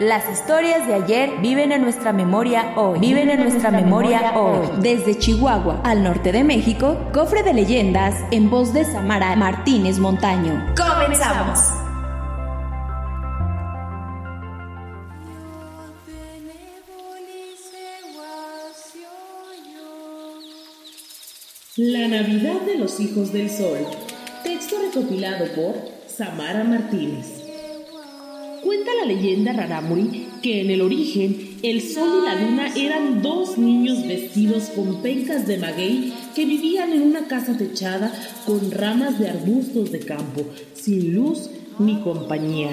Las historias de ayer viven en nuestra memoria hoy. Viven en nuestra memoria hoy. Desde Chihuahua al norte de México, cofre de leyendas en voz de Samara Martínez Montaño. ¡Comenzamos! La Navidad de los Hijos del Sol. Texto recopilado por Samara Martínez. Cuenta la leyenda Raramuri que en el origen el sol y la luna eran dos niños vestidos con pencas de maguey que vivían en una casa techada con ramas de arbustos de campo, sin luz ni compañía.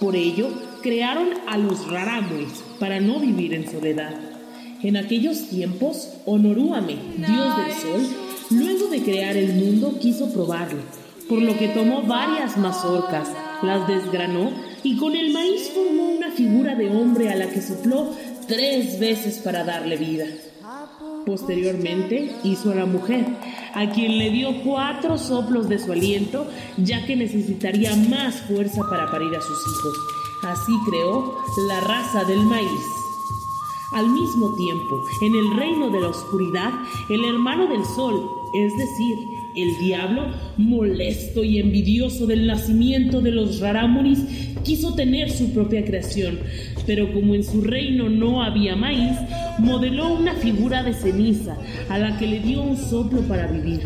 Por ello, crearon a los Raramuris para no vivir en soledad. En aquellos tiempos, Honorúame, dios del sol, luego de crear el mundo quiso probarlo, por lo que tomó varias mazorcas, las desgranó y con el maíz formó una figura de hombre a la que sopló tres veces para darle vida. Posteriormente hizo a la mujer, a quien le dio cuatro soplos de su aliento, ya que necesitaría más fuerza para parir a sus hijos. Así creó la raza del maíz. Al mismo tiempo, en el reino de la oscuridad, el hermano del sol, es decir, el diablo, molesto y envidioso del nacimiento de los Raramuris, quiso tener su propia creación, pero como en su reino no había maíz, modeló una figura de ceniza a la que le dio un soplo para vivir.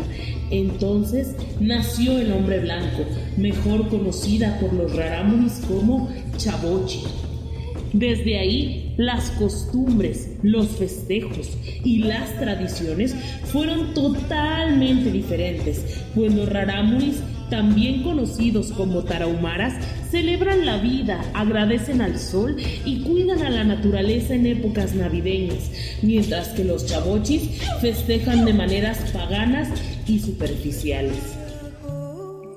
Entonces nació el hombre blanco, mejor conocida por los Raramuris como Chabochi. Desde ahí, las costumbres, los festejos y las tradiciones fueron totalmente diferentes, pues los Raramuris, también conocidos como Tarahumaras, celebran la vida, agradecen al sol y cuidan a la naturaleza en épocas navideñas, mientras que los Chabochis festejan de maneras paganas y superficiales.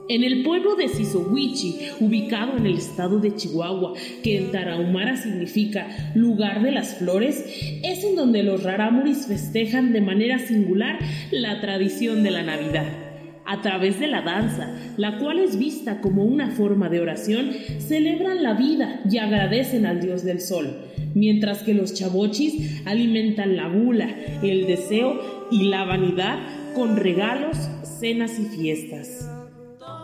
En el pueblo de Sisowichi, ubicado en el estado de Chihuahua, que en Tarahumara significa lugar de las flores, es en donde los Raramuris festejan de manera singular la tradición de la Navidad. A través de la danza, la cual es vista como una forma de oración, celebran la vida y agradecen al dios del sol, mientras que los chabochis alimentan la gula, el deseo y la vanidad con regalos, cenas y fiestas.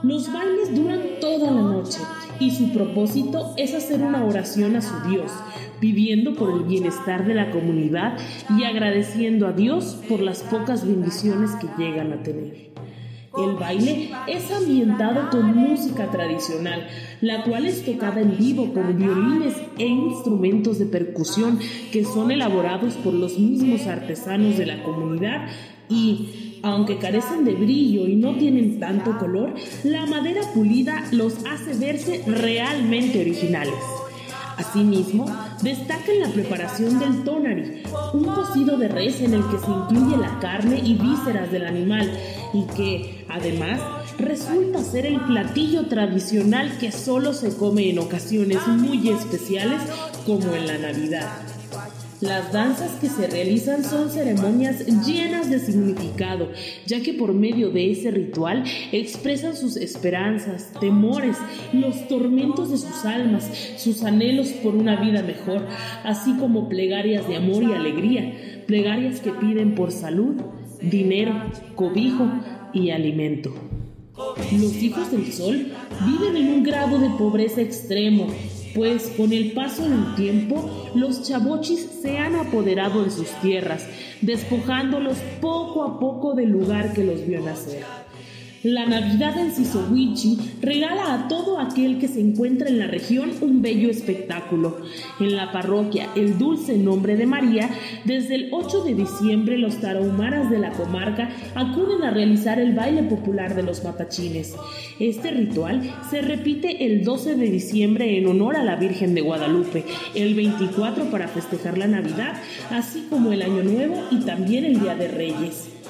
Los bailes duran toda la noche y su propósito es hacer una oración a su Dios, pidiendo por el bienestar de la comunidad y agradeciendo a Dios por las pocas bendiciones que llegan a tener. El baile es ambientado con música tradicional, la cual es tocada en vivo por violines e instrumentos de percusión que son elaborados por los mismos artesanos de la comunidad y aunque carecen de brillo y no tienen tanto color, la madera pulida los hace verse realmente originales. Asimismo, destaca en la preparación del tonari, un cocido de res en el que se incluye la carne y vísceras del animal y que, además, resulta ser el platillo tradicional que solo se come en ocasiones muy especiales como en la Navidad. Las danzas que se realizan son ceremonias llenas de significado, ya que por medio de ese ritual expresan sus esperanzas, temores, los tormentos de sus almas, sus anhelos por una vida mejor, así como plegarias de amor y alegría, plegarias que piden por salud, dinero, cobijo y alimento. Los hijos del sol viven en un grado de pobreza extremo, pues con el paso del tiempo los chabochis se han apoderado de sus tierras, despojándolos poco a poco del lugar que los vio nacer. La Navidad en Sisowichi regala a todo aquel que se encuentra en la región un bello espectáculo. En la parroquia El Dulce Nombre de María, desde el 8 de diciembre los tarahumaras de la comarca acuden a realizar el baile popular de los matachines. Este ritual se repite el 12 de diciembre en honor a la Virgen de Guadalupe, el 24 para festejar la Navidad, así como el Año Nuevo y también el Día de Reyes.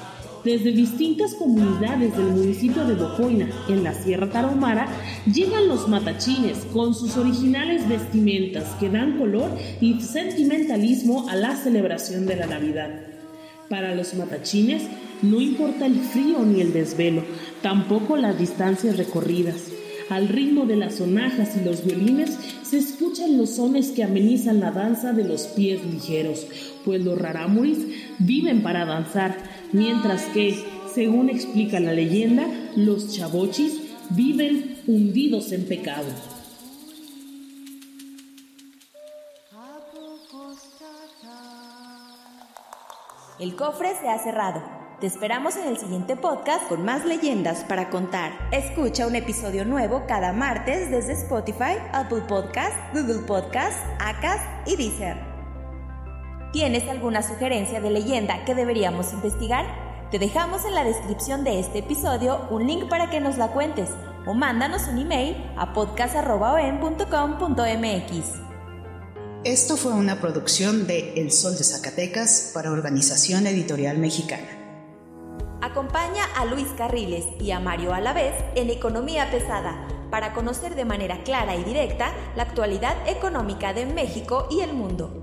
Desde distintas comunidades del municipio de Bocoina, en la Sierra Tarahumara, llegan los matachines con sus originales vestimentas que dan color y sentimentalismo a la celebración de la Navidad. Para los matachines no importa el frío ni el desvelo, tampoco las distancias recorridas. Al ritmo de las sonajas y los violines se escuchan los sones que amenizan la danza de los pies ligeros, pues los rarámuris viven para danzar, mientras que, según explica la leyenda, los chavochis viven hundidos en pecado. El cofre se ha cerrado. Te esperamos en el siguiente podcast con más leyendas para contar. Escucha un episodio nuevo cada martes desde Spotify, Apple Podcast, Google Podcast, Acast y Deezer. ¿Tienes alguna sugerencia de leyenda que deberíamos investigar? Te dejamos en la descripción de este episodio un link para que nos la cuentes o mándanos un email a podcast.com.mx. Esto fue una producción de El Sol de Zacatecas para Organización Editorial Mexicana. Acompaña a Luis Carriles y a Mario Alavés en Economía Pesada para conocer de manera clara y directa la actualidad económica de México y el mundo.